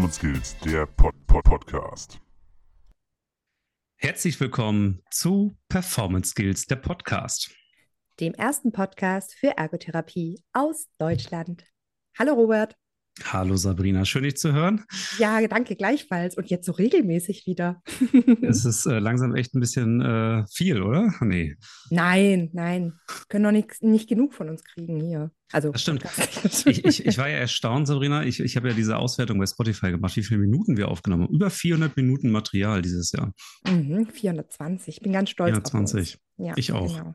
Performance Skills, der Pod -Pod Podcast. Herzlich willkommen zu Performance Skills, der Podcast. Dem ersten Podcast für Ergotherapie aus Deutschland. Hallo Robert. Hallo Sabrina, schön dich zu hören. Ja, danke gleichfalls. Und jetzt so regelmäßig wieder. es ist äh, langsam echt ein bisschen äh, viel, oder? Nee. Nein, nein. Können doch nicht, nicht genug von uns kriegen hier. Also, das stimmt. ich, ich, ich war ja erstaunt, Sabrina. Ich, ich habe ja diese Auswertung bei Spotify gemacht, wie viele Minuten wir aufgenommen haben. Über 400 Minuten Material dieses Jahr. Mhm, 420. Ich bin ganz stolz 420. Ja, ich auch. Genau.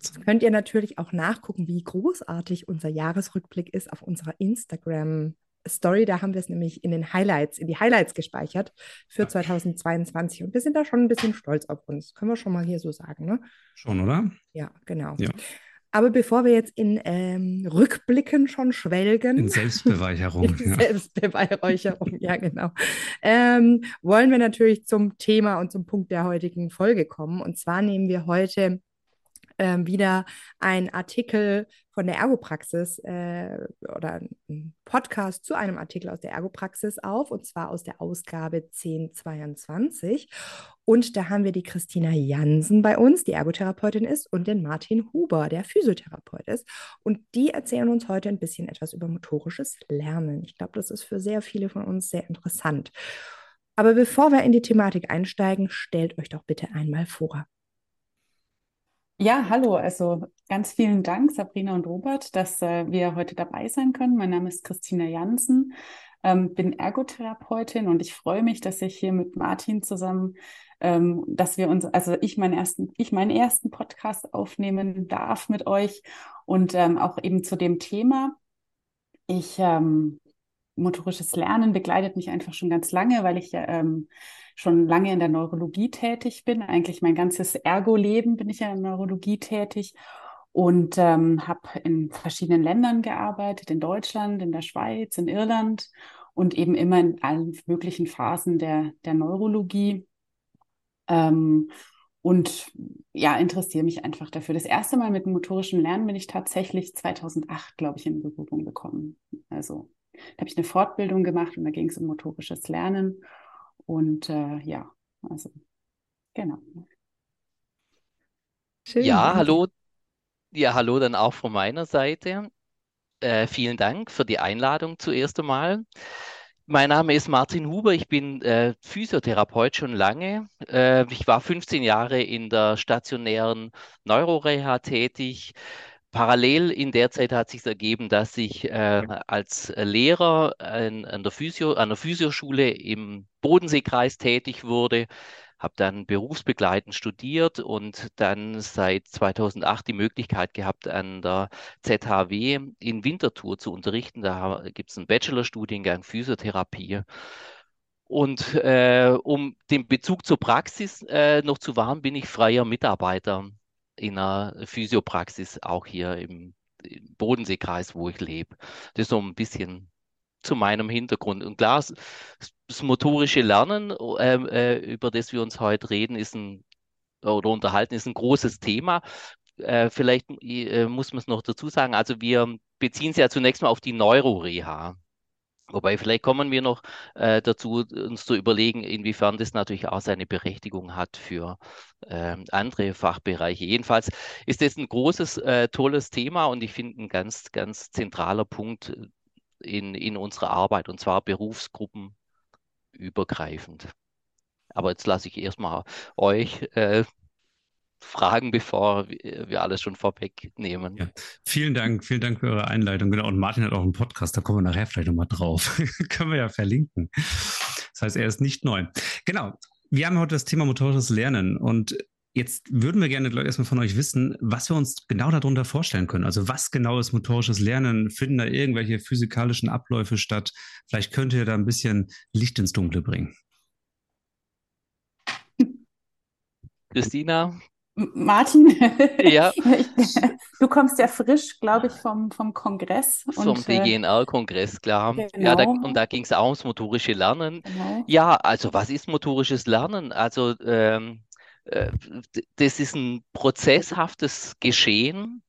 Das könnt ihr natürlich auch nachgucken, wie großartig unser Jahresrückblick ist auf unserer Instagram Story. Da haben wir es nämlich in den Highlights, in die Highlights gespeichert für 2022. Und wir sind da schon ein bisschen stolz auf uns. Können wir schon mal hier so sagen, ne? Schon, oder? Ja, genau. Ja. Aber bevor wir jetzt in ähm, Rückblicken schon schwelgen. In Selbstbeweihräucherung. in ja. Selbstbeweihräucherung, ja, genau. Ähm, wollen wir natürlich zum Thema und zum Punkt der heutigen Folge kommen. Und zwar nehmen wir heute ähm, wieder ein Artikel von der Ergopraxis äh, oder ein Podcast zu einem Artikel aus der Ergopraxis auf, und zwar aus der Ausgabe 1022. Und da haben wir die Christina Jansen bei uns, die Ergotherapeutin ist, und den Martin Huber, der Physiotherapeut ist. Und die erzählen uns heute ein bisschen etwas über motorisches Lernen. Ich glaube, das ist für sehr viele von uns sehr interessant. Aber bevor wir in die Thematik einsteigen, stellt euch doch bitte einmal vor. Ja, hallo. Also ganz vielen Dank, Sabrina und Robert, dass äh, wir heute dabei sein können. Mein Name ist Christina Jansen, ähm, bin Ergotherapeutin und ich freue mich, dass ich hier mit Martin zusammen, ähm, dass wir uns, also ich meinen ersten, ich meinen ersten Podcast aufnehmen darf mit euch und ähm, auch eben zu dem Thema. Ich ähm, motorisches Lernen begleitet mich einfach schon ganz lange, weil ich ähm, schon lange in der Neurologie tätig bin. Eigentlich mein ganzes Ergo-Leben bin ich ja in der Neurologie tätig und ähm, habe in verschiedenen Ländern gearbeitet, in Deutschland, in der Schweiz, in Irland und eben immer in allen möglichen Phasen der, der Neurologie. Ähm, und ja, interessiere mich einfach dafür. Das erste Mal mit motorischem Lernen bin ich tatsächlich 2008, glaube ich, in Berührung gekommen. Also da habe ich eine Fortbildung gemacht und da ging es um motorisches Lernen. Und äh, ja, also genau. Schön. Ja, hallo. Ja, hallo dann auch von meiner Seite. Äh, vielen Dank für die Einladung zuerst einmal. Mein Name ist Martin Huber, ich bin äh, Physiotherapeut schon lange. Äh, ich war 15 Jahre in der stationären Neuroreha tätig, Parallel in der Zeit hat sich ergeben, dass ich äh, als Lehrer an, an, der Physio, an der Physioschule im Bodenseekreis tätig wurde, habe dann berufsbegleitend studiert und dann seit 2008 die Möglichkeit gehabt, an der ZHW in Winterthur zu unterrichten. Da gibt es einen Bachelorstudiengang Physiotherapie. Und äh, um den Bezug zur Praxis äh, noch zu wahren, bin ich freier Mitarbeiter in einer Physiopraxis, auch hier im, Bodenseekreis, wo ich lebe. Das ist so ein bisschen zu meinem Hintergrund. Und klar, das motorische Lernen, ähm, äh, über das wir uns heute reden, ist ein oder unterhalten, ist ein großes Thema. Äh, vielleicht äh, muss man es noch dazu sagen. Also wir beziehen es ja zunächst mal auf die Neuroreha. Wobei vielleicht kommen wir noch äh, dazu, uns zu überlegen, inwiefern das natürlich auch seine Berechtigung hat für äh, andere Fachbereiche. Jedenfalls ist das ein großes, äh, tolles Thema und ich finde ein ganz, ganz zentraler Punkt in, in unserer Arbeit und zwar berufsgruppenübergreifend. Aber jetzt lasse ich erstmal euch äh, fragen, bevor wir alles schon vorwegnehmen. Ja. Vielen Dank, vielen Dank für eure Einleitung. Genau, und Martin hat auch einen Podcast, da kommen wir nachher vielleicht nochmal drauf. Können wir ja verlinken. Das heißt, er ist nicht neu. Genau, wir haben heute das Thema motorisches Lernen und Jetzt würden wir gerne erstmal von euch wissen, was wir uns genau darunter vorstellen können. Also was genau ist motorisches Lernen? Finden da irgendwelche physikalischen Abläufe statt? Vielleicht könnt ihr da ein bisschen Licht ins Dunkle bringen. Christina, Martin, ja. du kommst ja frisch, glaube ich, vom, vom Kongress. Vom DGNR-Kongress, klar. Genau. Ja, da, und da ging es auch ums motorische Lernen. Genau. Ja, also was ist motorisches Lernen? Also ähm, äh, das ist ein prozesshaftes Geschehen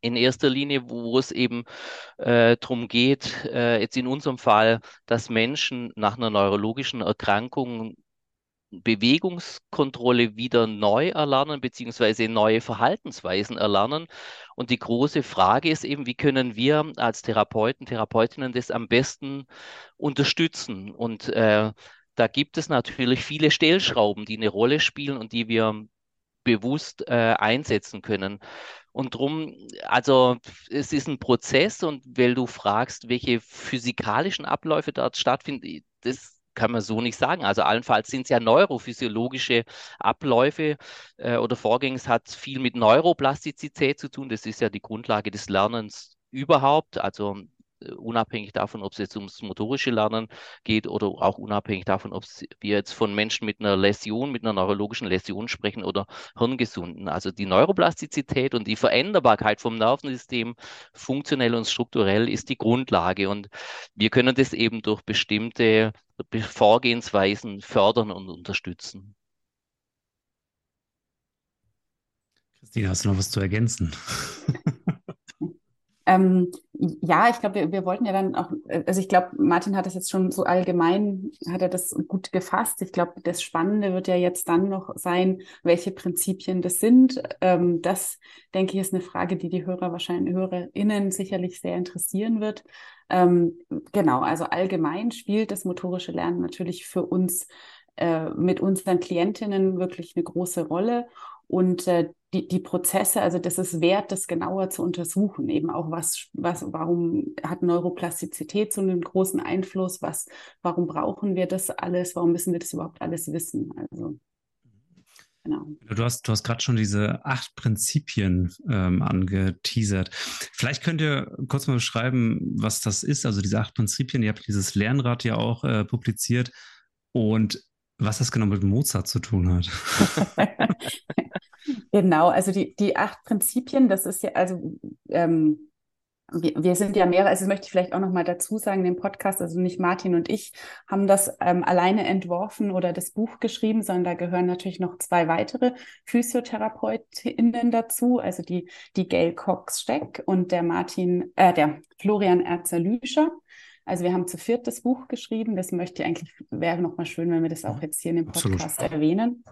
in erster Linie, wo es eben äh, darum geht, äh, jetzt in unserem Fall, dass Menschen nach einer neurologischen Erkrankung Bewegungskontrolle wieder neu erlernen, beziehungsweise neue Verhaltensweisen erlernen. Und die große Frage ist eben, wie können wir als Therapeuten, Therapeutinnen das am besten unterstützen? Und äh, da gibt es natürlich viele Stellschrauben, die eine Rolle spielen und die wir bewusst äh, einsetzen können. Und drum, also es ist ein Prozess und weil du fragst, welche physikalischen Abläufe dort stattfinden, das kann man so nicht sagen. Also allenfalls sind es ja neurophysiologische Abläufe äh, oder Vorgänge. Es hat viel mit Neuroplastizität zu tun. Das ist ja die Grundlage des Lernens überhaupt. Also unabhängig davon, ob es jetzt ums motorische Lernen geht oder auch unabhängig davon, ob wir jetzt von Menschen mit einer Läsion, mit einer neurologischen Läsion sprechen oder Hirngesunden. Also die Neuroplastizität und die Veränderbarkeit vom Nervensystem, funktionell und strukturell, ist die Grundlage. Und wir können das eben durch bestimmte Vorgehensweisen fördern und unterstützen. Christina, hast du noch was zu ergänzen? Ähm, ja, ich glaube, wir, wir wollten ja dann auch, also ich glaube, Martin hat das jetzt schon so allgemein, hat er das gut gefasst. Ich glaube, das Spannende wird ja jetzt dann noch sein, welche Prinzipien das sind. Ähm, das, denke ich, ist eine Frage, die die Hörer wahrscheinlich, HörerInnen sicherlich sehr interessieren wird. Ähm, genau, also allgemein spielt das motorische Lernen natürlich für uns äh, mit unseren Klientinnen wirklich eine große Rolle. Und äh, die, die Prozesse, also das ist wert, das genauer zu untersuchen. Eben auch was, was, warum hat Neuroplastizität so einen großen Einfluss? Was, warum brauchen wir das alles? Warum müssen wir das überhaupt alles wissen? Also Genau. Du hast, du hast gerade schon diese acht Prinzipien ähm, angeteasert. Vielleicht könnt ihr kurz mal beschreiben, was das ist. Also diese acht Prinzipien, ihr habt dieses Lernrad ja auch äh, publiziert und was das genau mit Mozart zu tun hat. Genau, also die, die acht Prinzipien, das ist ja, also ähm, wir, wir sind ja mehrere, also das möchte ich vielleicht auch nochmal dazu sagen, den Podcast, also nicht Martin und ich haben das ähm, alleine entworfen oder das Buch geschrieben, sondern da gehören natürlich noch zwei weitere PhysiotherapeutInnen dazu, also die, die Gail Cox-Steck und der Martin, äh, der Florian Erzer-Lüscher. Also wir haben zu viert das Buch geschrieben. Das möchte ich eigentlich, wäre nochmal schön, wenn wir das auch jetzt hier in dem Podcast Absolut. erwähnen.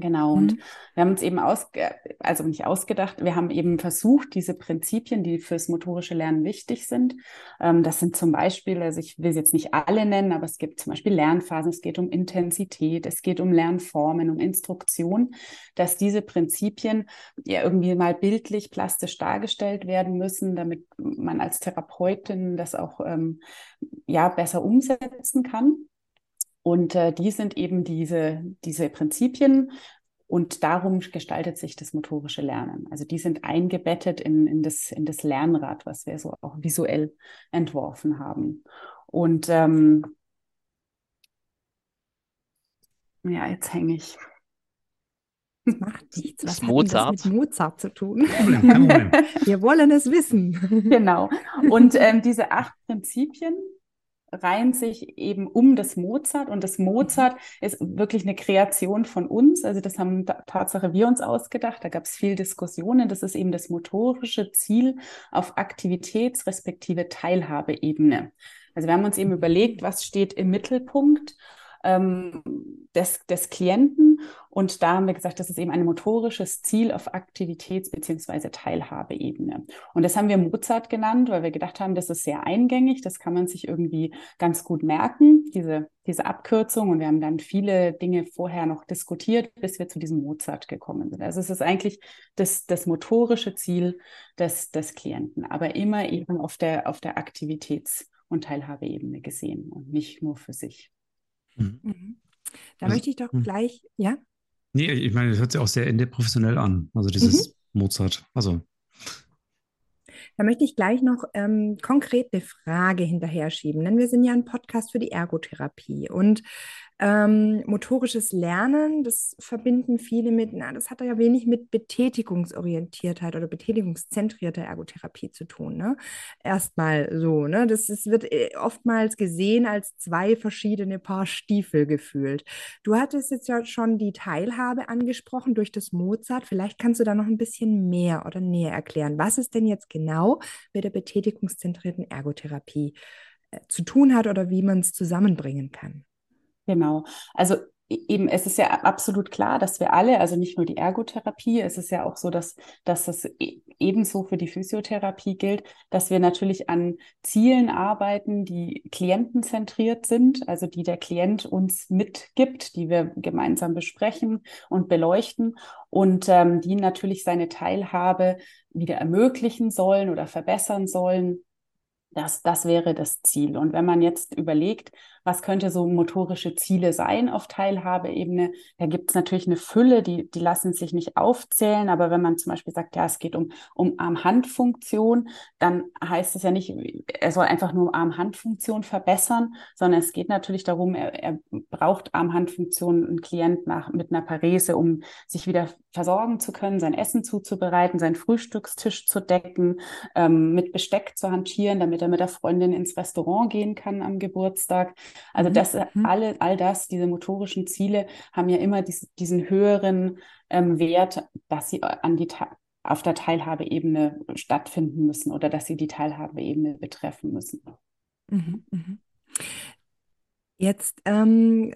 Genau, und mhm. wir haben uns eben ausge, also nicht ausgedacht, wir haben eben versucht, diese Prinzipien, die fürs motorische Lernen wichtig sind, ähm, das sind zum Beispiel, also ich will sie jetzt nicht alle nennen, aber es gibt zum Beispiel Lernphasen, es geht um Intensität, es geht um Lernformen, um Instruktion, dass diese Prinzipien ja irgendwie mal bildlich, plastisch dargestellt werden müssen, damit man als Therapeutin das auch ähm, ja besser umsetzen kann. Und äh, die sind eben diese, diese Prinzipien und darum gestaltet sich das motorische Lernen. Also die sind eingebettet in, in, das, in das Lernrad, was wir so auch visuell entworfen haben. Und ähm, ja, jetzt hänge ich. Macht nichts. Was hat Mozart. das mit Mozart zu tun? Wir wollen es wissen. Genau. Und ähm, diese acht Prinzipien, reihen sich eben um das Mozart und das Mozart ist wirklich eine Kreation von uns. Also das haben Tatsache wir uns ausgedacht. Da gab es viel Diskussionen. Das ist eben das motorische Ziel auf Aktivitäts- respektive Teilhabeebene. Also wir haben uns eben überlegt, was steht im Mittelpunkt ähm, des, des Klienten. Und da haben wir gesagt, das ist eben ein motorisches Ziel auf Aktivitäts- bzw. Teilhabeebene. Und das haben wir Mozart genannt, weil wir gedacht haben, das ist sehr eingängig, das kann man sich irgendwie ganz gut merken, diese, diese Abkürzung. Und wir haben dann viele Dinge vorher noch diskutiert, bis wir zu diesem Mozart gekommen sind. Also es ist eigentlich das, das motorische Ziel des, des Klienten, aber immer eben auf der, auf der Aktivitäts- und Teilhabeebene gesehen und nicht nur für sich. Mhm. mhm. Da also, möchte ich doch mh. gleich, ja? Nee, ich meine, das hört sich auch sehr professionell an. Also dieses mhm. Mozart. Also. Da möchte ich gleich noch ähm, konkret eine Frage hinterher schieben, denn wir sind ja ein Podcast für die Ergotherapie. Und Ähm, motorisches Lernen, das verbinden viele mit, na, das hat ja wenig mit Betätigungsorientiertheit oder betätigungszentrierter Ergotherapie zu tun. Ne? Erstmal so, ne? Das, das wird äh, oftmals gesehen als zwei verschiedene Paar Stiefel gefühlt. Du hattest jetzt ja schon die Teilhabe angesprochen durch das Mozart. Vielleicht kannst du da noch ein bisschen mehr oder näher erklären. Was ist denn jetzt genau mit der betätigungszentrierten Ergotherapie äh, zu tun hat oder wie man es zusammenbringen kann? Genau. Also e-, eben, es ist ja absolut klar, dass wir alle, also nicht nur die Ergotherapie, es ist ja auch so, dass, dass das e-, ebenso für die Physiotherapie gilt, dass wir natürlich an Zielen arbeiten, die klientenzentriert sind, also die der Klient uns mitgibt, die wir gemeinsam besprechen und beleuchten und ähm, die natürlich seine Teilhabe wieder ermöglichen sollen oder verbessern sollen. Das, das wäre das Ziel. Und wenn man jetzt überlegt, was könnte so motorische Ziele sein auf Teilhabeebene. Da gibt es natürlich eine Fülle, die, die lassen sich nicht aufzählen, aber wenn man zum Beispiel sagt, ja, es geht um, um Arm-Hand-Funktion, dann heißt es ja nicht, er soll einfach nur Arm-Hand-Funktion verbessern, sondern es geht natürlich darum, er, er braucht Arm-Hand-Funktion, ein Klient nach, mit einer Parese, um sich wieder versorgen zu können, sein Essen zuzubereiten, seinen Frühstückstisch zu decken, ähm, mit Besteck zu hantieren, damit er mit der Freundin ins Restaurant gehen kann am Geburtstag. Also mhm. das mhm. alle, all das, diese motorischen Ziele haben ja immer dies, diesen höheren ähm, Wert, dass sie an die auf der Teilhabeebene stattfinden müssen oder dass sie die Teilhabeebene betreffen müssen. Mhm, mh. Jetzt, ähm,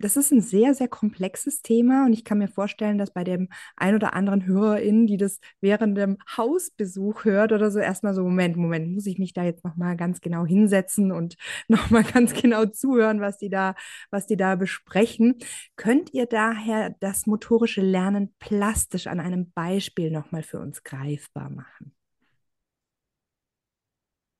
das ist ein sehr, sehr komplexes Thema und ich kann mir vorstellen, dass bei dem ein oder anderen HörerInnen, die das während dem Hausbesuch hört oder so, erstmal so, Moment, Moment, muss ich mich da jetzt nochmal ganz genau hinsetzen und nochmal ganz genau zuhören, was die da, was die da besprechen. Könnt ihr daher das motorische Lernen plastisch an einem Beispiel nochmal für uns greifbar machen?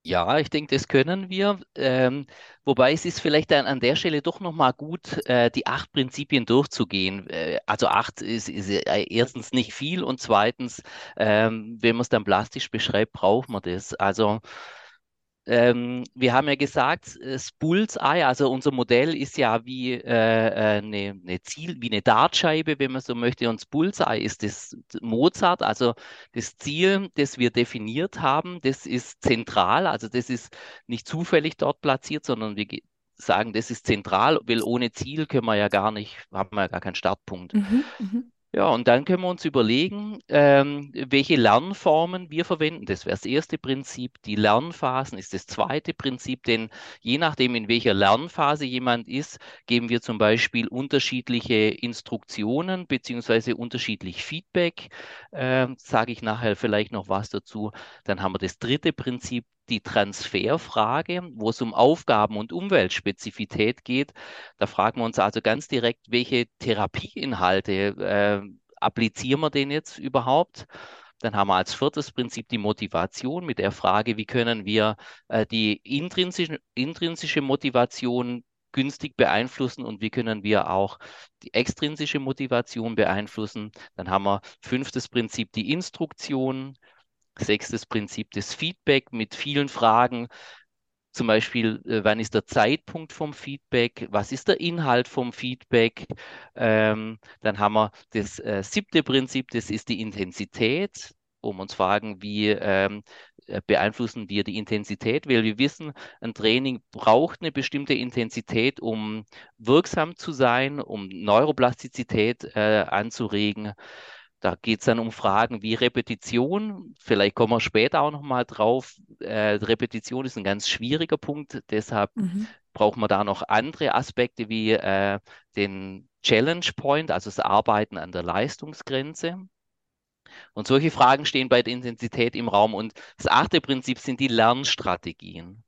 Ja, ich denke, das können wir. Ähm, wobei es ist vielleicht an, an der Stelle doch nochmal gut, äh, die acht Prinzipien durchzugehen. Äh, also acht ist, ist erstens nicht viel und zweitens, ähm, wenn man es dann plastisch beschreibt, braucht man das. Also ähm, wir haben ja gesagt, das Bullseye, also unser Modell ist ja wie äh, äh, eine, eine, Ziel, wie eine Dartscheibe, wenn man so möchte. Und das Bullseye ist das Mozart, also das Ziel, das wir definiert haben, das ist zentral, also das ist nicht zufällig dort platziert, sondern wir sagen, das ist zentral, weil ohne Ziel können wir ja gar nicht, haben wir ja gar keinen Startpunkt. Mhm, mh. Ja, und dann können wir uns überlegen, ähm, welche Lernformen wir verwenden. Das wäre das erste Prinzip. Die Lernphasen ist das zweite Prinzip, denn je nachdem, in welcher Lernphase jemand ist, geben wir zum Beispiel unterschiedliche Instruktionen beziehungsweise unterschiedlich Feedback. Ähm, Sage ich nachher vielleicht noch was dazu. Dann haben wir das dritte Prinzip, die Transferfrage, wo es um Aufgaben und Umweltspezifität geht. Da fragen wir uns also ganz direkt, welche Therapieinhalte äh, applizieren wir denn jetzt überhaupt? Dann haben wir als viertes Prinzip die Motivation mit der Frage, wie können wir äh, die intrinsische, intrinsische Motivation günstig beeinflussen und wie können wir auch die extrinsische Motivation beeinflussen. Dann haben wir fünftes Prinzip die Instruktion, Sechstes Prinzip des Feedback mit vielen Fragen. Zum Beispiel, äh, wann ist der Zeitpunkt vom Feedback? Was ist der Inhalt vom Feedback? Ähm, dann haben wir das äh, siebte Prinzip, das ist die Intensität, um uns fragen, wie ähm, äh, beeinflussen wir die Intensität, weil wir wissen, ein Training braucht eine bestimmte Intensität, um wirksam zu sein, um Neuroplastizität äh, anzuregen. Da geht es dann um Fragen wie Repetition. Vielleicht kommen wir später auch nochmal drauf. Äh, Repetition ist ein ganz schwieriger Punkt. Deshalb mhm. braucht man da noch andere Aspekte wie äh, den Challenge Point, also das Arbeiten an der Leistungsgrenze. Und solche Fragen stehen bei der Intensität im Raum. Und das achte Prinzip sind die Lernstrategien.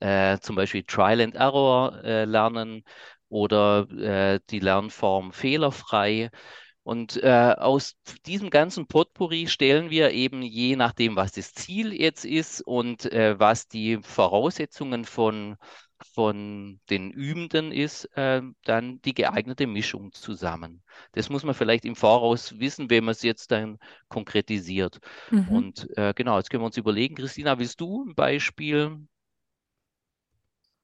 Äh, zum Beispiel Trial and Error äh, lernen oder äh, die Lernform fehlerfrei. Und äh, aus diesem ganzen Potpourri stellen wir eben, je nachdem, was das Ziel jetzt ist und äh, was die Voraussetzungen von, von den Übenden ist, äh, dann die geeignete Mischung zusammen. Das muss man vielleicht im Voraus wissen, wenn man es jetzt dann konkretisiert. Mhm. Und äh, genau, jetzt können wir uns überlegen, Christina, willst du ein Beispiel?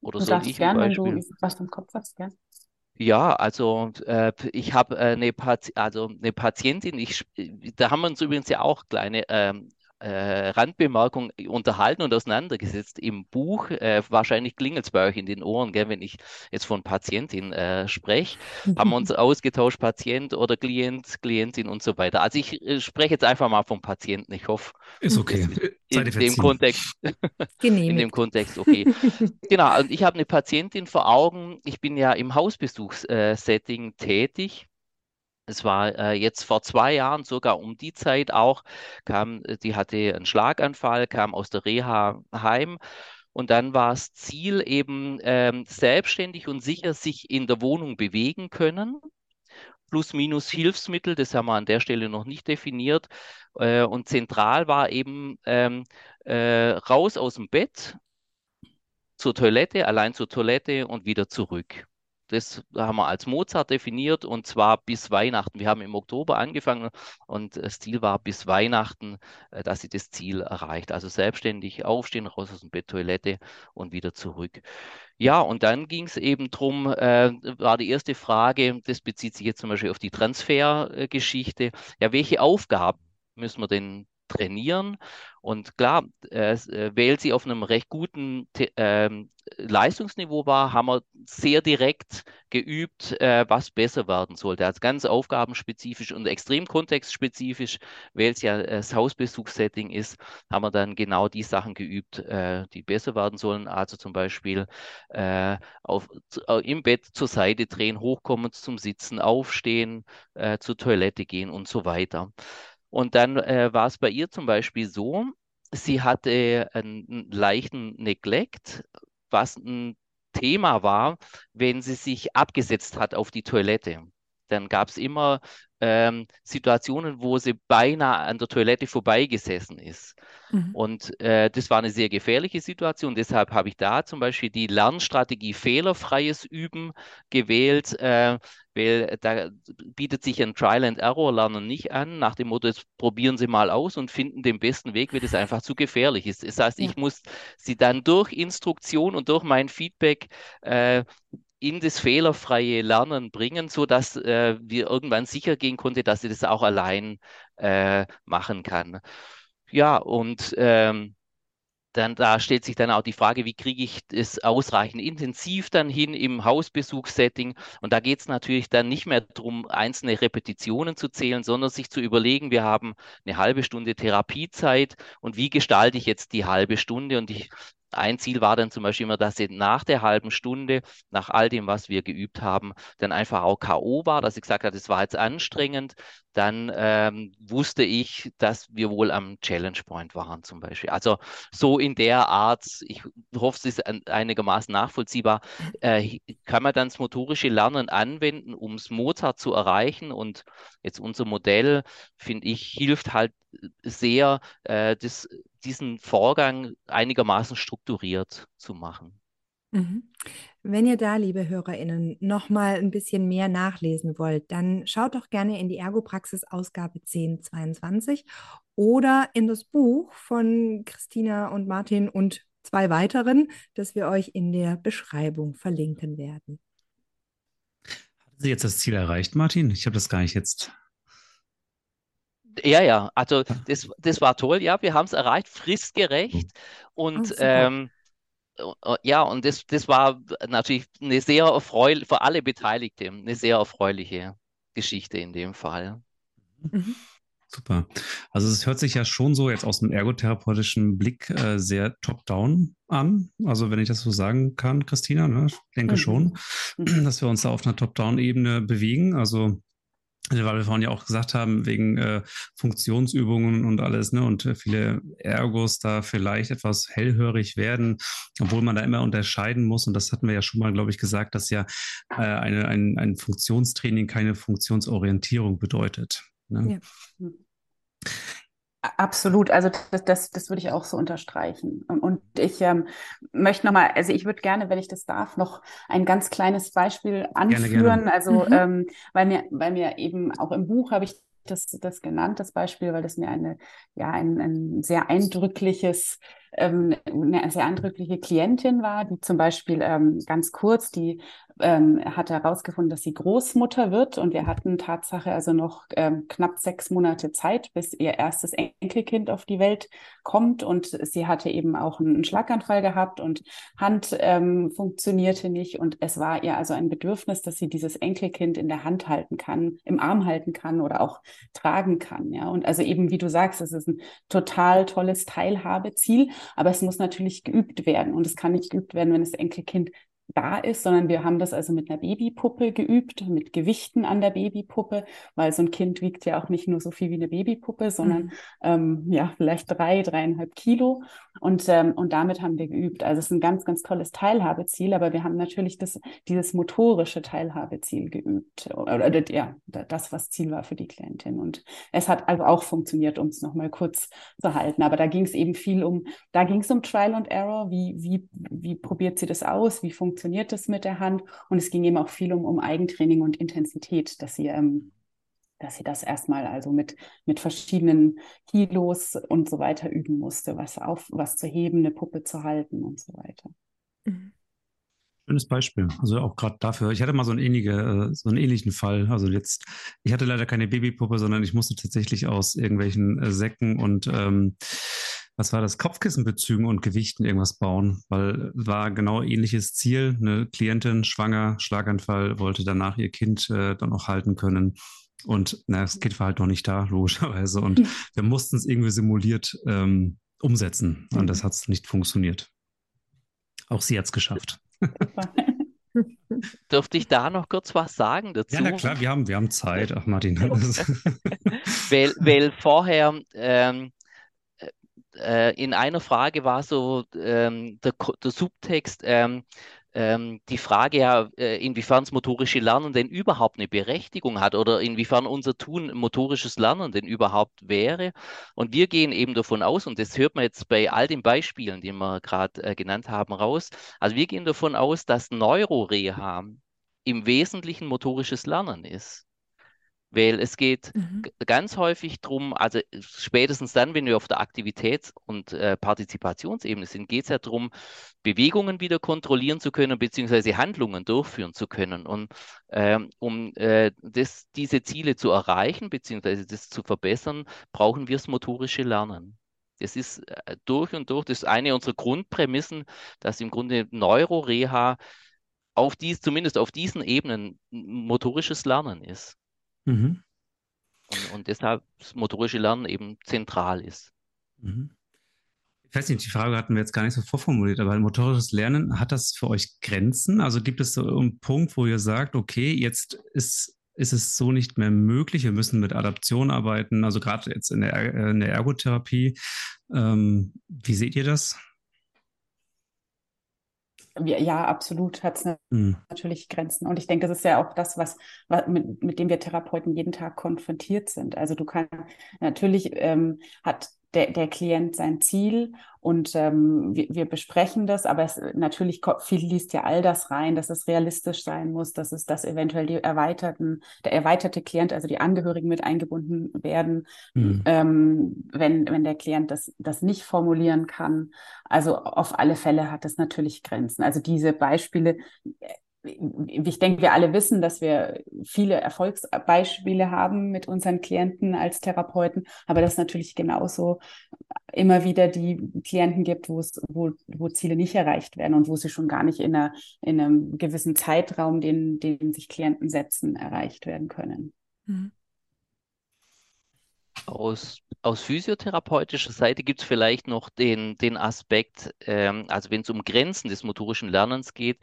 Oder du soll ich gern, ein Beispiel? Wenn du was im Kopf hast, ja. Ja, also äh, ich habe äh, eine, Pati also eine Patientin, ich, da haben wir uns übrigens ja auch kleine ähm, äh, Randbemerkung unterhalten und auseinandergesetzt im Buch. Äh, wahrscheinlich klingelt es bei euch in den Ohren, gell, wenn ich jetzt von Patientin äh, spreche. haben wir uns ausgetauscht, Patient oder Klient, Klientin und so weiter. Also ich äh, spreche jetzt einfach mal vom Patienten. Ich hoffe, ist okay. In, in dem Kontext. in dem Kontext, okay. genau, und ich habe eine Patientin vor Augen. Ich bin ja im Hausbesuchssetting tätig es war äh, jetzt vor zwei Jahren, sogar um die Zeit auch, kam, äh, die hatte einen Schlaganfall, kam aus der Reha heim. Und dann war das Ziel eben ähm, selbstständig und sicher sich in der Wohnung bewegen können. Plus minus Hilfsmittel, das haben wir an der Stelle noch nicht definiert. Äh, und zentral war eben ähm, äh, raus aus dem Bett, zur Toilette, allein zur Toilette und wieder zurück. Das haben wir als Mozart definiert und zwar bis Weihnachten. Wir haben im Oktober angefangen und das Ziel war bis Weihnachten, äh, dass sie das Ziel erreicht. Also selbstständig aufstehen, raus aus dem Bett, Toilette und wieder zurück. Ja, und dann ging es eben darum, äh, war die erste Frage, das bezieht sich jetzt zum Beispiel auf die Transfergeschichte. Ja, welche Aufgaben müssen wir denn trainieren. Und klar, äh, weil sie auf einem recht guten äh, Leistungsniveau war, haben wir sehr direkt geübt, äh, was besser werden sollte. Also ganz aufgabenspezifisch und extrem kontextspezifisch, weil es ja das Hausbesuchssetting ist, haben wir dann genau die Sachen geübt, äh, die besser werden sollen. Also zum Beispiel äh, auf, äh, im Bett zur Seite drehen, hochkommen zum Sitzen, aufstehen, zur Toilette gehen und so weiter. Und dann äh, war es bei ihr zum Beispiel so, sie hatte einen leichten Neglect, was ein Thema war, wenn sie sich abgesetzt hat auf die Toilette. Dann gab es immer ähm, Situationen, wo sie beinahe an der Toilette vorbeigesessen ist. Mhm. Und äh, das war eine sehr gefährliche Situation. Deshalb habe ich da zum Beispiel die Lernstrategie fehlerfreies Üben gewählt. Äh, weil da bietet sich ein Trial-and-Error-Lernen nicht an, nach dem Motto, jetzt probieren Sie mal aus und finden den besten Weg, weil das einfach zu gefährlich ist. Das heißt, ja. ich muss Sie dann durch Instruktion und durch mein Feedback äh, in das fehlerfreie Lernen bringen, sodass äh, wir irgendwann sicher gehen konnte, dass sie das auch allein äh, machen kann. Ja, und ähm, dann da stellt sich dann auch die Frage, wie kriege ich es ausreichend intensiv dann hin im Hausbesuchssetting? Und da geht es natürlich dann nicht mehr darum, einzelne Repetitionen zu zählen, sondern sich zu überlegen, wir haben eine halbe Stunde Therapiezeit und wie gestalte ich jetzt die halbe Stunde? Und ich ein Ziel war dann zum Beispiel immer, dass sie nach der halben Stunde, nach all dem, was wir geübt haben, dann einfach auch K.O. war, dass sie gesagt hat, es war jetzt anstrengend. Dann ähm, wusste ich, dass wir wohl am Challenge Point waren zum Beispiel. Also so in der Art, ich hoffe, es ist einigermaßen nachvollziehbar, äh, kann man dann das motorische Lernen anwenden, um es Mozart zu erreichen. Und jetzt unser Modell, finde ich, hilft halt sehr, äh, das diesen Vorgang einigermaßen strukturiert zu machen. Mhm. Wenn ihr da, liebe HörerInnen, noch mal ein bisschen mehr nachlesen wollt, dann schaut doch gerne in die Ergopraxis Ausgabe 1022 oder in das Buch von Christina und Martin und zwei weiteren, das wir euch in der Beschreibung verlinken werden. Haben Sie jetzt das Ziel erreicht, Martin? Ich habe das gar nicht jetzt ja, ja, also das, das war toll, ja, wir haben es erreicht, fristgerecht und oh, ähm, ja, und das, das war natürlich eine sehr erfreuliche, für alle Beteiligten, eine sehr erfreuliche Geschichte in dem Fall. Mhm. Super. Also es hört sich ja schon so jetzt aus dem ergotherapeutischen Blick äh, sehr top-down an. Also wenn ich das so sagen kann, Christina, ne? ich denke mhm. schon, mhm. dass wir uns da auf einer Top-down-Ebene bewegen. Also weil wir vorhin ja auch gesagt haben, wegen äh, Funktionsübungen und alles, ne, und viele Ergos da vielleicht etwas hellhörig werden, obwohl man da immer unterscheiden muss. Und das hatten wir ja schon mal, glaube ich, gesagt, dass ja äh, eine, ein, ein Funktionstraining keine Funktionsorientierung bedeutet. Ne? Ja. Absolut, also das, das, das würde ich auch so unterstreichen. Und ich ähm, möchte nochmal, also ich würde gerne, wenn ich das darf, noch ein ganz kleines Beispiel anführen. Gerne, gerne. Also mhm. ähm, weil mir, weil mir eben auch im Buch habe ich das, das genannt, das Beispiel, weil das mir eine, ja, ein, ein sehr eindrückliches ähm, eine sehr eindrückliche Klientin war, die zum Beispiel ähm, ganz kurz, die ähm, hat herausgefunden, dass sie Großmutter wird. Und wir hatten Tatsache also noch ähm, knapp sechs Monate Zeit, bis ihr erstes Enkelkind auf die Welt kommt. Und sie hatte eben auch einen Schlaganfall gehabt und Hand ähm, funktionierte nicht. Und es war ihr also ein Bedürfnis, dass sie dieses Enkelkind in der Hand halten kann, im Arm halten kann oder auch tragen kann, ja. Und also eben wie du sagst, es ist ein total tolles Teilhabeziel, aber es muss natürlich geübt werden und es kann nicht geübt werden, wenn das Enkelkind da ist, sondern wir haben das also mit einer Babypuppe geübt, mit Gewichten an der Babypuppe, weil so ein Kind wiegt ja auch nicht nur so viel wie eine Babypuppe, sondern mhm. ähm, ja, vielleicht drei, dreieinhalb Kilo. Und, ähm, und damit haben wir geübt. Also es ist ein ganz, ganz tolles Teilhabeziel, aber wir haben natürlich das, dieses motorische Teilhabeziel geübt. Oder, oder ja, das, was Ziel war für die Klientin. Und es hat also auch funktioniert, um es nochmal kurz zu halten. Aber da ging es eben viel um, da ging es um Trial and Error. Wie, wie, wie probiert sie das aus? Wie funktioniert funktioniert das mit der Hand? Und es ging eben auch viel um, um Eigentraining und Intensität, dass sie, ähm, dass sie das erstmal also mit, mit verschiedenen Kilos und so weiter üben musste, was auf, was zu heben, eine Puppe zu halten und so weiter. Mhm. Schönes Beispiel. Also auch gerade dafür. Ich hatte mal so, einen, ähnliche, äh, so einen ähnlichen Fall. Also jetzt, ich hatte leider keine Babypuppe, sondern ich musste tatsächlich aus irgendwelchen äh, Säcken und ähm, was war das, Kopfkissenbezügen und Gewichten irgendwas bauen, weil war genau ähnliches Ziel. Eine Klientin, schwanger, Schlaganfall, wollte danach ihr Kind äh, dann auch halten können. Und na, das Kind war halt noch nicht da, logischerweise. Und mhm. wir mussten es irgendwie simuliert ähm, umsetzen. Und das hat nicht funktioniert. Auch sie hat es geschafft. Dürfte ich da noch kurz was sagen dazu? Ja, na klar, wir haben, wir haben Zeit. Ach, Martin. weil, weil vorher ähm, äh, in einer Frage war so ähm, der, der, Subtext, ähm, ähm, die Frage ja, äh, inwiefern das motorische Lernen denn überhaupt eine Berechtigung hat oder inwiefern unser Tun motorisches Lernen denn überhaupt wäre. Und wir gehen eben davon aus, und das hört man jetzt bei all den Beispielen, die wir gerade äh, genannt haben, raus, also wir gehen davon aus, dass Neuroreha im Wesentlichen motorisches Lernen ist. Weil es geht mhm. ganz häufig darum, also spätestens dann, wenn wir auf der Aktivitäts- und äh, Partizipationsebene sind, geht es ja darum, Bewegungen wieder kontrollieren zu können, beziehungsweise Handlungen durchführen zu können. Und ähm, um äh, das, diese Ziele zu erreichen, beziehungsweise das zu verbessern, brauchen wir das motorische Lernen. Das ist äh, durch und durch das ist eine unserer Grundprämissen, dass im Grunde Neuroreha auf dies, zumindest auf diesen Ebenen motorisches Lernen ist. Mhm. Und, und, deshalb das motorische Lernen eben zentral ist. Mhm. Ich weiß nicht, die Frage hatten wir jetzt gar nicht so vorformuliert, aber motorisches Lernen, hat das für euch Grenzen? Also gibt es so einen Punkt, wo ihr sagt, okay, jetzt ist, ist es so nicht mehr möglich, wir müssen mit Adaption arbeiten, also gerade jetzt in der, in der Ergotherapie. Ähm, wie seht ihr das? Ja, absolut hat es mhm. natürlich Grenzen. Und ich denke, das ist ja auch das, was, was mit, mit dem wir Therapeuten jeden Tag konfrontiert sind. Also du kannst natürlich ähm, hat der, der Klient sein Ziel und ähm, wir, wir besprechen das, aber es natürlich viel liest ja all das rein, dass es realistisch sein muss, dass es dass eventuell die erweiterten, der erweiterte Klient, also die Angehörigen mit eingebunden werden, mhm. ähm, wenn, wenn der Klient das, das nicht formulieren kann. Also auf alle Fälle hat es natürlich Grenzen. Also diese Beispiele ich denke, wir alle wissen, dass wir viele Erfolgsbeispiele haben mit unseren Klienten als Therapeuten, aber dass es natürlich genauso immer wieder die Klienten gibt, wo es, wo, wo Ziele nicht erreicht werden und wo sie schon gar nicht in, einer, in einem gewissen Zeitraum, den, den sich Klienten setzen, erreicht werden können. Mhm. Aus, aus physiotherapeutischer Seite gibt es vielleicht noch den, den Aspekt, ähm, also wenn es um Grenzen des motorischen Lernens geht,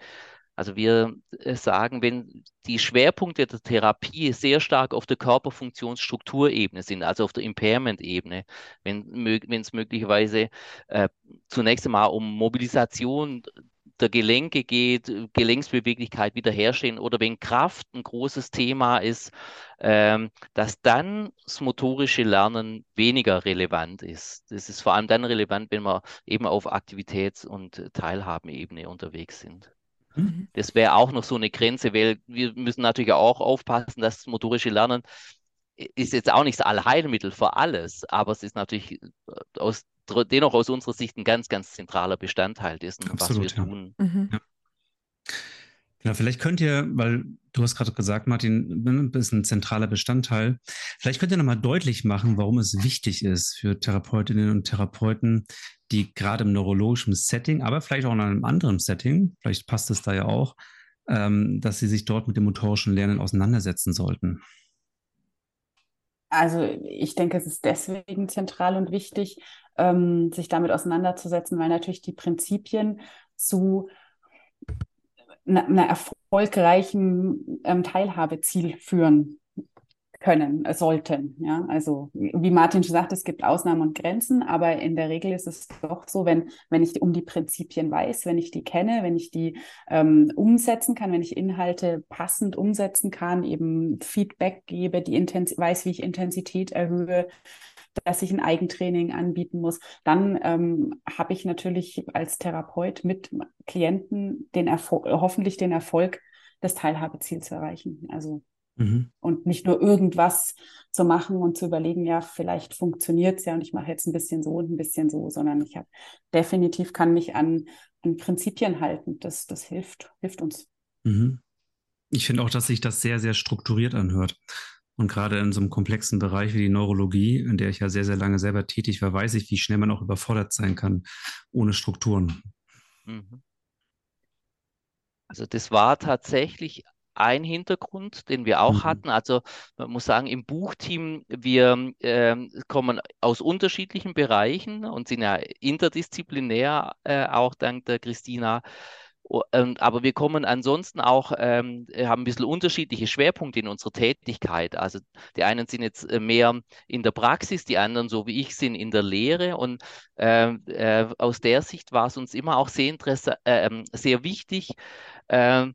also wir äh, sagen, wenn die Schwerpunkte der Therapie sehr stark auf der Körperfunktionsstrukturebene sind, also auf der Impairment-Ebene, wenn es möglicherweise äh, zunächst einmal um Mobilisation der Gelenke geht, Gelenksbeweglichkeit wiederherstellen oder wenn Kraft ein großes Thema ist, ähm, dass dann das motorische Lernen weniger relevant ist. Das ist vor allem dann relevant, wenn wir eben auf Aktivitäts- und Teilhabenebene unterwegs sind. Mhm. Das wäre auch noch so eine Grenze, weil wir müssen natürlich auch aufpassen, dass das motorische Lernen ist jetzt auch nicht das Allheilmittel für alles, aber es ist natürlich äh, aus, dennoch aus unserer Sicht ein ganz, ganz zentraler Bestandteil dessen, Absolut, was wir ja. tun. Mhm. Ja. Genau, vielleicht könnt ihr, weil du hast gerade gesagt, Martin, ein bisschen zentraler Bestandteil, vielleicht könnt ihr nochmal deutlich machen, warum es wichtig ist für Therapeutinnen und Therapeuten, die gerade im neurologischen Setting, aber vielleicht auch in einem anderen Setting, vielleicht passt es da ja auch, ähm, dass sie sich dort mit dem motorischen Lernen auseinandersetzen sollten. Also ich denke, es ist deswegen zentral und wichtig, ähm, sich damit auseinanderzusetzen, weil natürlich die Prinzipien zu einer erfolgreichen ähm, Teilhabeziel führen können, äh, sollten. Ja, also wie Martin schon sagt, es gibt Ausnahmen und Grenzen, aber in der Regel ist es doch so, wenn, wenn ich um die Prinzipien weiß, wenn ich die kenne, wenn ich die ähm, umsetzen kann, wenn ich Inhalte passend umsetzen kann, eben Feedback gebe, die Intens weiß, wie ich Intensität erhöhe, dass ich ein Eigentraining anbieten muss, dann ähm, habe ich natürlich als Therapeut mit Klienten den Erfol hoffentlich den Erfolg des Teilhabeziels zu erreichen. Also mhm. und nicht nur irgendwas zu machen und zu überlegen, ja, vielleicht funktioniert es ja und ich mache jetzt ein bisschen so und ein bisschen so, sondern ich habe definitiv kann mich an, an Prinzipien halten. Das, das hilft, hilft uns. Mhm. Ich finde auch, dass sich das sehr, sehr strukturiert anhört. Und gerade in so einem komplexen Bereich wie die Neurologie, in der ich ja sehr, sehr lange selber tätig war, weiß ich, wie schnell man auch überfordert sein kann ohne Strukturen. Mhm. Also das war tatsächlich ein Hintergrund, den wir auch mhm. hatten. Also man muss sagen, im Buchteam, wir äh, kommen aus unterschiedlichen Bereichen und sind ja interdisziplinär, äh, auch dank der Christina aber wir kommen ansonsten auch, ähm, haben ein bisschen unterschiedliche Schwerpunkte in unserer Tätigkeit. Also die einen sind jetzt äh, mehr in der Praxis, die anderen, so wie ich, sind in der Lehre. Und äh, äh, aus der Sicht war es uns immer auch sehr, äh, ähm, sehr wichtig, ähm,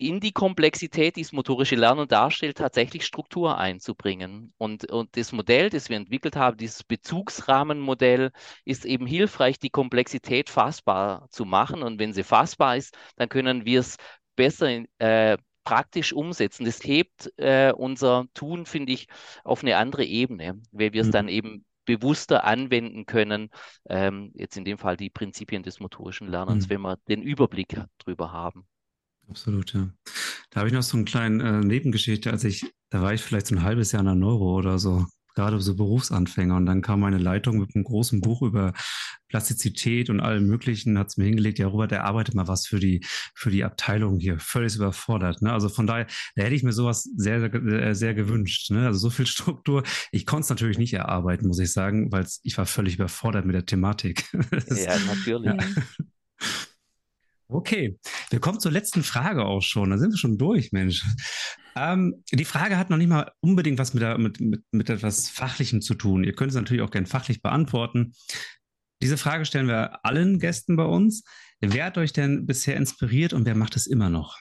in die Komplexität, die das motorische Lernen darstellt, tatsächlich Struktur einzubringen. Und, und das Modell, das wir entwickelt haben, dieses Bezugsrahmenmodell, ist eben hilfreich, die Komplexität fassbar zu machen. Und wenn sie fassbar ist, dann können wir es besser äh, praktisch umsetzen. Das hebt äh, unser Tun, finde ich, auf eine andere Ebene, weil wir es mhm. dann eben bewusster anwenden können, ähm, jetzt in dem Fall die Prinzipien des motorischen Lernens, mhm. wenn wir den Überblick darüber haben. Absolut, ja. Da habe ich noch so eine kleine äh, Nebengeschichte, als ich, da war ich vielleicht so ein halbes Jahr in der Neuro oder so, gerade so Berufsanfänger. Und dann kam meine Leitung mit einem großen Buch über Plastizität und allem Möglichen, hat es mir hingelegt, ja, Robert, der arbeitet mal was für die, für die Abteilung hier, völlig überfordert. Ne? Also von daher, da hätte ich mir sowas sehr, sehr, sehr gewünscht. Ne? Also so viel Struktur. Ich konnte es natürlich nicht erarbeiten, muss ich sagen, weil ich war völlig überfordert mit der Thematik. ja, natürlich. Ja. Okay, wir kommen zur letzten Frage auch schon. Da sind wir schon durch, Mensch. Ähm, die Frage hat noch nicht mal unbedingt was mit, der, mit, mit, mit etwas Fachlichem zu tun. Ihr könnt es natürlich auch gerne fachlich beantworten. Diese Frage stellen wir allen Gästen bei uns. Wer hat euch denn bisher inspiriert und wer macht es immer noch?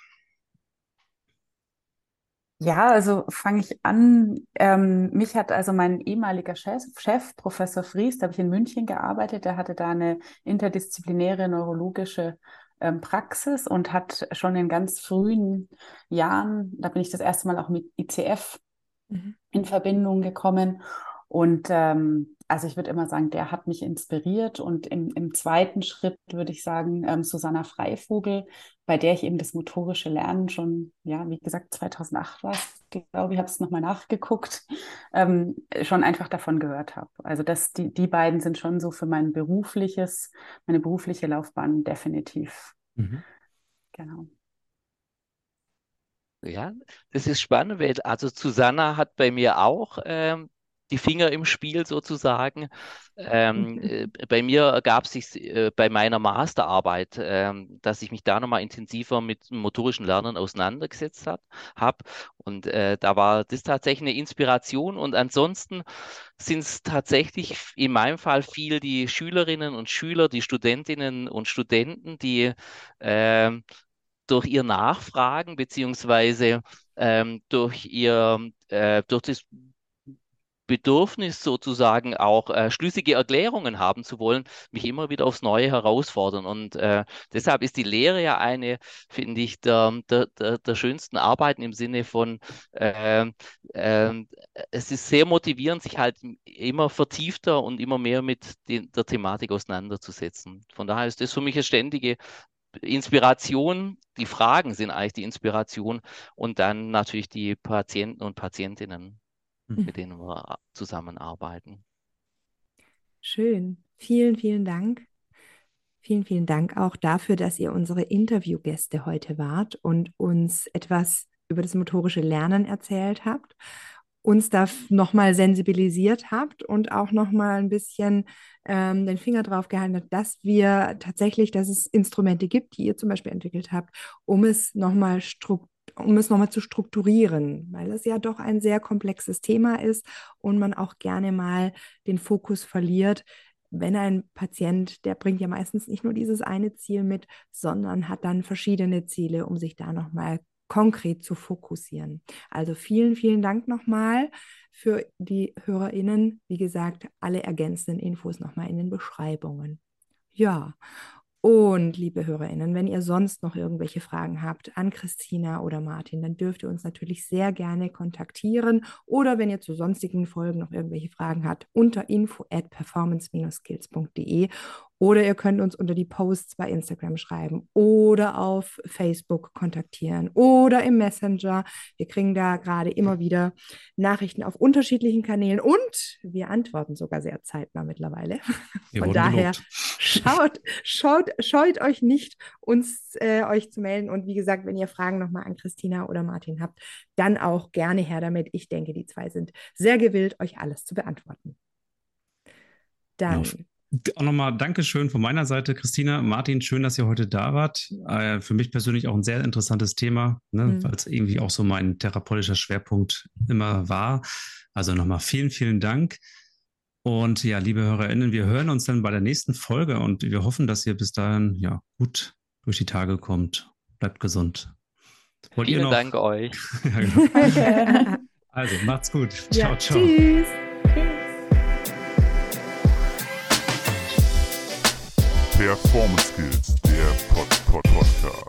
Ja, also fange ich an. Ähm, mich hat also mein ehemaliger Chef, Chef Professor Fries, da habe ich in München gearbeitet, der hatte da eine interdisziplinäre neurologische Praxis und hat schon in ganz frühen Jahren, da bin ich das erste Mal auch mit ICF mhm. in Verbindung gekommen. Und ähm, also ich würde immer sagen, der hat mich inspiriert. Und im, im zweiten Schritt würde ich sagen, ähm, Susanna Freivogel, bei der ich eben das motorische Lernen schon, ja, wie gesagt, 2008 war es, glaube ich, habe es nochmal nachgeguckt, ähm, schon einfach davon gehört habe. Also das, die, die beiden sind schon so für mein berufliches, meine berufliche Laufbahn definitiv. Mhm. Genau. Ja, das ist spannend, weil also Susanna hat bei mir auch ähm, die Finger im Spiel sozusagen. Ähm, mhm. äh, bei mir gab es sich äh, bei meiner Masterarbeit, äh, dass ich mich da nochmal intensiver mit motorischen Lernen auseinandergesetzt habe. Und äh, da war das tatsächlich eine Inspiration. Und ansonsten sind es tatsächlich in meinem Fall viel die Schülerinnen und Schüler, die Studentinnen und Studenten, die ähm, durch ihr Nachfragen beziehungsweise ähm, durch ihr äh, durch das Bedürfnis sozusagen auch äh, schlüssige Erklärungen haben zu wollen, mich immer wieder aufs Neue herausfordern. Und äh, deshalb ist die Lehre ja eine, finde ich, der, der, der, der, schönsten Arbeiten im Sinne von, äh, es ist sehr motivierend, sich halt immer vertiefter und immer mehr mit den, der Thematik auseinanderzusetzen. Von daher ist das für mich eine ständige Inspiration, die Fragen sind eigentlich die Inspiration und dann natürlich die Patienten und Patientinnen, mhm. mit denen wir zusammenarbeiten. Schön. Vielen, vielen Dank. Vielen, vielen Dank auch dafür, dass ihr unsere Interviewgäste heute wart und uns etwas über das motorische Lernen erzählt habt, uns da nochmal sensibilisiert habt und auch nochmal ein bisschen ähm, den Finger drauf gehalten habt, dass wir tatsächlich, dass es Instrumente gibt, die ihr zum Beispiel entwickelt habt, um es nochmal um es nochmal zu strukturieren, weil es ja doch ein sehr komplexes Thema ist und man auch gerne mal den Fokus verliert, wenn ein Patient, der bringt ja meistens nicht nur dieses eine Ziel mit, sondern hat dann verschiedene Ziele, um sich da nochmal konkret zu fokussieren. Also vielen, vielen Dank nochmal für die HörerInnen. Wie gesagt, alle ergänzenden Infos nochmal in den Beschreibungen. Ja, und liebe HörerInnen, wenn ihr sonst noch irgendwelche Fragen habt an Christina oder Martin, dann dürft ihr uns natürlich sehr gerne kontaktieren. Oder wenn ihr zu sonstigen Folgen noch irgendwelche Fragen habt, unter info at performance-skills.de oder ihr könnt uns unter die Posts bei Instagram schreiben oder auf Facebook kontaktieren oder im Messenger. Wir kriegen da gerade immer wieder Nachrichten auf unterschiedlichen Kanälen und wir antworten sogar sehr zeitnah mittlerweile. Von daher schaut, schaut, scheut euch nicht, uns äh, euch zu melden. Und wie gesagt, wenn ihr Fragen nochmal an Christina oder Martin habt, dann auch gerne her damit. Ich denke, die zwei sind sehr gewillt, euch alles zu beantworten. Dann. Ja. Auch nochmal Dankeschön von meiner Seite, Christina. Martin, schön, dass ihr heute da wart. Äh, für mich persönlich auch ein sehr interessantes Thema, ne, mhm. weil es irgendwie auch so mein therapeutischer Schwerpunkt immer war. Also nochmal vielen, vielen Dank. Und ja, liebe HörerInnen, wir hören uns dann bei der nächsten Folge und wir hoffen, dass ihr bis dahin ja gut durch die Tage kommt. Bleibt gesund. Wollt Vielen Dank euch. ja, genau. also macht's gut. Ciao, ja, ciao. Tschüss. Performance Skills, der Pod -Pod Podcast.